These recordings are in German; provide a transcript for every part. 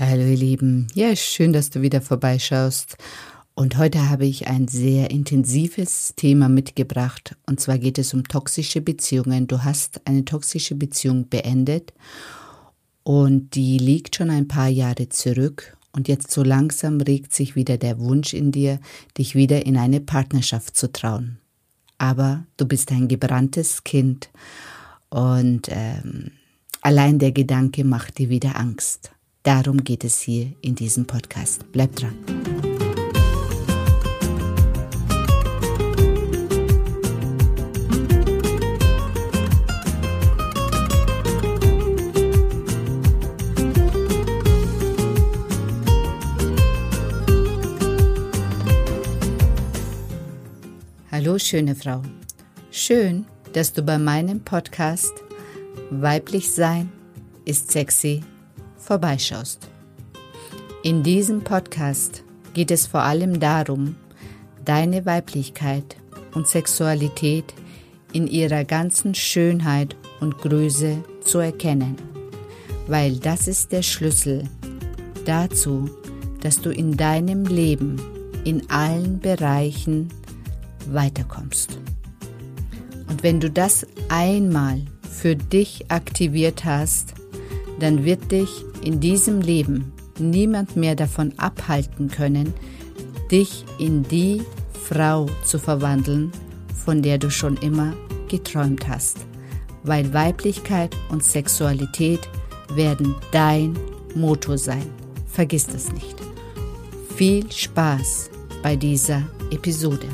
Hallo ihr Lieben, ja, schön, dass du wieder vorbeischaust. Und heute habe ich ein sehr intensives Thema mitgebracht. Und zwar geht es um toxische Beziehungen. Du hast eine toxische Beziehung beendet und die liegt schon ein paar Jahre zurück. Und jetzt so langsam regt sich wieder der Wunsch in dir, dich wieder in eine Partnerschaft zu trauen. Aber du bist ein gebranntes Kind und ähm, allein der Gedanke macht dir wieder Angst. Darum geht es hier in diesem Podcast. Bleib dran. Hallo schöne Frau. Schön, dass du bei meinem Podcast Weiblich Sein ist sexy vorbeischaust. In diesem Podcast geht es vor allem darum, deine Weiblichkeit und Sexualität in ihrer ganzen Schönheit und Größe zu erkennen, weil das ist der Schlüssel dazu, dass du in deinem Leben in allen Bereichen weiterkommst. Und wenn du das einmal für dich aktiviert hast, dann wird dich in diesem Leben niemand mehr davon abhalten können, dich in die Frau zu verwandeln, von der du schon immer geträumt hast, weil Weiblichkeit und Sexualität werden dein Motto sein. Vergiss das nicht. Viel Spaß bei dieser Episode.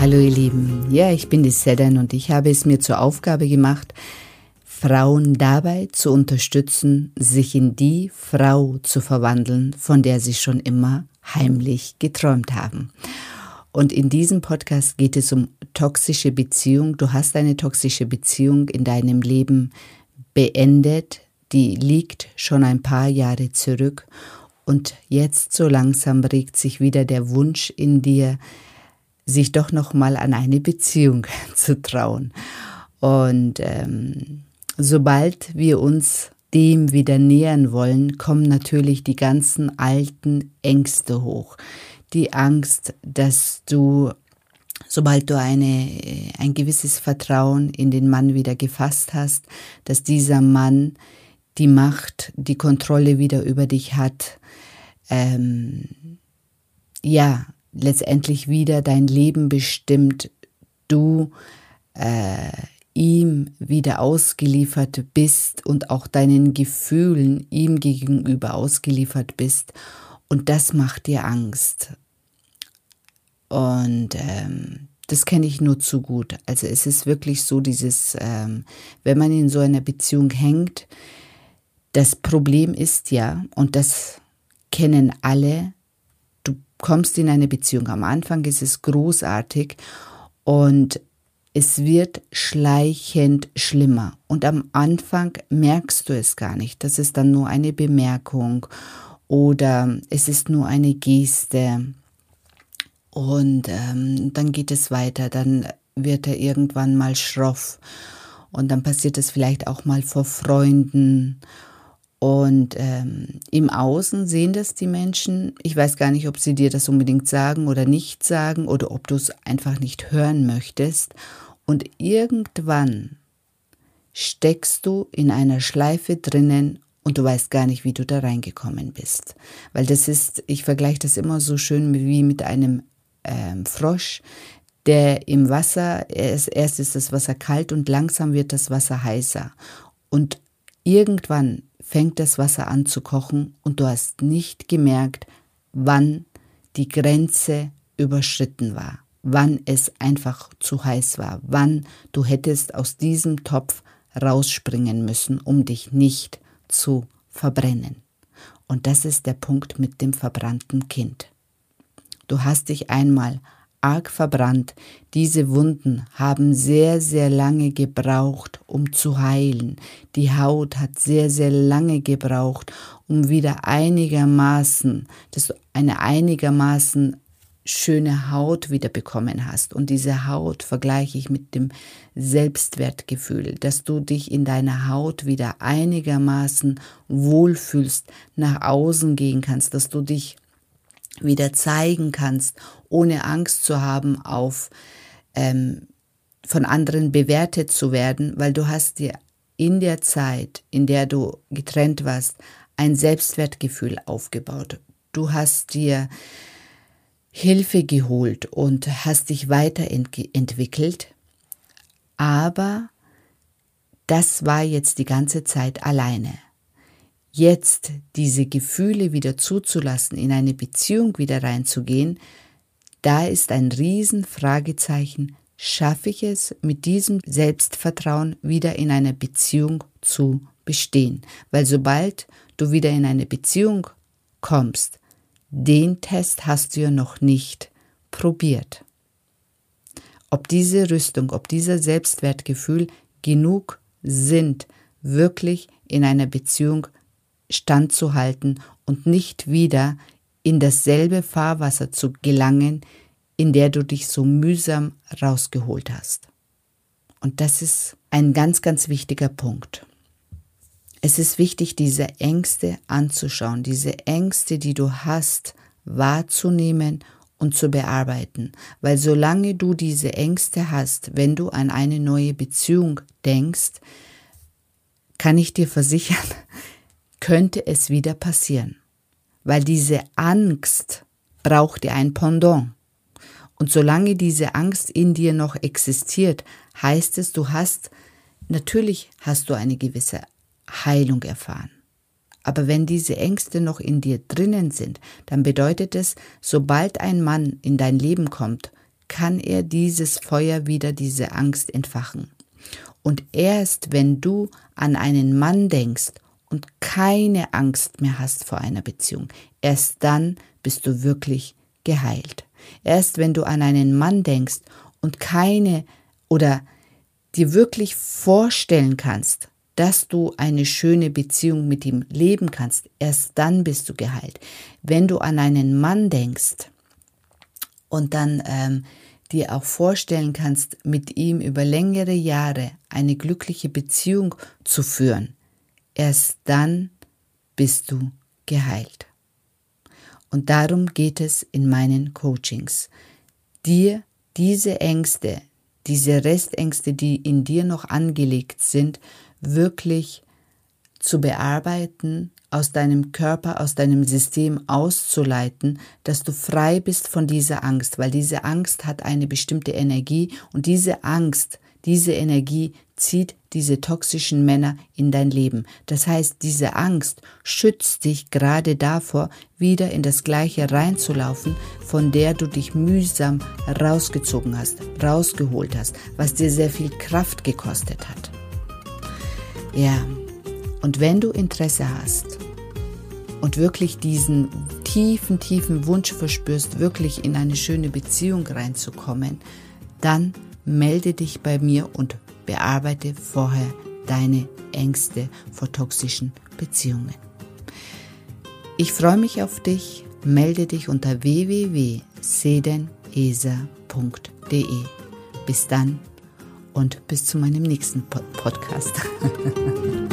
Hallo ihr Lieben, ja, ich bin die Sedan und ich habe es mir zur Aufgabe gemacht, Frauen dabei zu unterstützen, sich in die Frau zu verwandeln, von der sie schon immer heimlich geträumt haben. Und in diesem Podcast geht es um toxische Beziehung. Du hast eine toxische Beziehung in deinem Leben beendet, die liegt schon ein paar Jahre zurück und jetzt so langsam regt sich wieder der Wunsch in dir, sich doch noch mal an eine Beziehung zu trauen. Und ähm, sobald wir uns dem wieder nähern wollen, kommen natürlich die ganzen alten Ängste hoch. Die Angst, dass du, sobald du eine, ein gewisses Vertrauen in den Mann wieder gefasst hast, dass dieser Mann die Macht, die Kontrolle wieder über dich hat, ähm, ja, letztendlich wieder dein Leben bestimmt, du äh, ihm wieder ausgeliefert bist und auch deinen Gefühlen ihm gegenüber ausgeliefert bist. Und das macht dir Angst. Und ähm, das kenne ich nur zu gut. Also es ist wirklich so, dieses, ähm, wenn man in so einer Beziehung hängt, das Problem ist ja, und das kennen alle, kommst in eine Beziehung. Am Anfang ist es großartig und es wird schleichend schlimmer. Und am Anfang merkst du es gar nicht. Das ist dann nur eine Bemerkung oder es ist nur eine Geste. Und ähm, dann geht es weiter. Dann wird er irgendwann mal schroff. Und dann passiert es vielleicht auch mal vor Freunden und ähm, im Außen sehen das die Menschen. Ich weiß gar nicht, ob sie dir das unbedingt sagen oder nicht sagen oder ob du es einfach nicht hören möchtest. Und irgendwann steckst du in einer Schleife drinnen und du weißt gar nicht, wie du da reingekommen bist. Weil das ist, ich vergleiche das immer so schön wie mit einem ähm, Frosch, der im Wasser, erst, erst ist das Wasser kalt und langsam wird das Wasser heißer. Und irgendwann fängt das Wasser an zu kochen und du hast nicht gemerkt, wann die Grenze überschritten war, wann es einfach zu heiß war, wann du hättest aus diesem Topf rausspringen müssen, um dich nicht zu verbrennen. Und das ist der Punkt mit dem verbrannten Kind. Du hast dich einmal arg verbrannt. Diese Wunden haben sehr, sehr lange gebraucht, um zu heilen. Die Haut hat sehr, sehr lange gebraucht, um wieder einigermaßen, dass du eine einigermaßen schöne Haut wieder bekommen hast. Und diese Haut vergleiche ich mit dem Selbstwertgefühl, dass du dich in deiner Haut wieder einigermaßen wohlfühlst, nach außen gehen kannst, dass du dich wieder zeigen kannst, ohne Angst zu haben, auf ähm, von anderen bewertet zu werden, weil du hast dir in der Zeit, in der du getrennt warst, ein Selbstwertgefühl aufgebaut. Du hast dir Hilfe geholt und hast dich weiterentwickelt, aber das war jetzt die ganze Zeit alleine jetzt diese Gefühle wieder zuzulassen, in eine Beziehung wieder reinzugehen, da ist ein Riesenfragezeichen, schaffe ich es mit diesem Selbstvertrauen wieder in einer Beziehung zu bestehen? Weil sobald du wieder in eine Beziehung kommst, den Test hast du ja noch nicht probiert. Ob diese Rüstung, ob dieser Selbstwertgefühl genug sind, wirklich in einer Beziehung standzuhalten und nicht wieder in dasselbe Fahrwasser zu gelangen, in der du dich so mühsam rausgeholt hast. Und das ist ein ganz, ganz wichtiger Punkt. Es ist wichtig, diese Ängste anzuschauen, diese Ängste, die du hast, wahrzunehmen und zu bearbeiten. Weil solange du diese Ängste hast, wenn du an eine neue Beziehung denkst, kann ich dir versichern, könnte es wieder passieren. Weil diese Angst braucht dir ein Pendant. Und solange diese Angst in dir noch existiert, heißt es, du hast, natürlich hast du eine gewisse Heilung erfahren. Aber wenn diese Ängste noch in dir drinnen sind, dann bedeutet es, sobald ein Mann in dein Leben kommt, kann er dieses Feuer wieder, diese Angst entfachen. Und erst wenn du an einen Mann denkst und keine Angst mehr hast vor einer Beziehung, erst dann bist du wirklich geheilt. Erst wenn du an einen Mann denkst und keine oder dir wirklich vorstellen kannst, dass du eine schöne Beziehung mit ihm leben kannst, erst dann bist du geheilt. Wenn du an einen Mann denkst und dann ähm, dir auch vorstellen kannst, mit ihm über längere Jahre eine glückliche Beziehung zu führen, Erst dann bist du geheilt. Und darum geht es in meinen Coachings. Dir diese Ängste, diese Restängste, die in dir noch angelegt sind, wirklich zu bearbeiten, aus deinem Körper, aus deinem System auszuleiten, dass du frei bist von dieser Angst, weil diese Angst hat eine bestimmte Energie und diese Angst diese Energie zieht diese toxischen Männer in dein Leben. Das heißt, diese Angst schützt dich gerade davor, wieder in das Gleiche reinzulaufen, von der du dich mühsam rausgezogen hast, rausgeholt hast, was dir sehr viel Kraft gekostet hat. Ja, und wenn du Interesse hast und wirklich diesen tiefen, tiefen Wunsch verspürst, wirklich in eine schöne Beziehung reinzukommen, dann melde dich bei mir und bearbeite vorher deine Ängste vor toxischen Beziehungen. Ich freue mich auf dich. Melde dich unter www.sedenesa.de. Bis dann und bis zu meinem nächsten Podcast.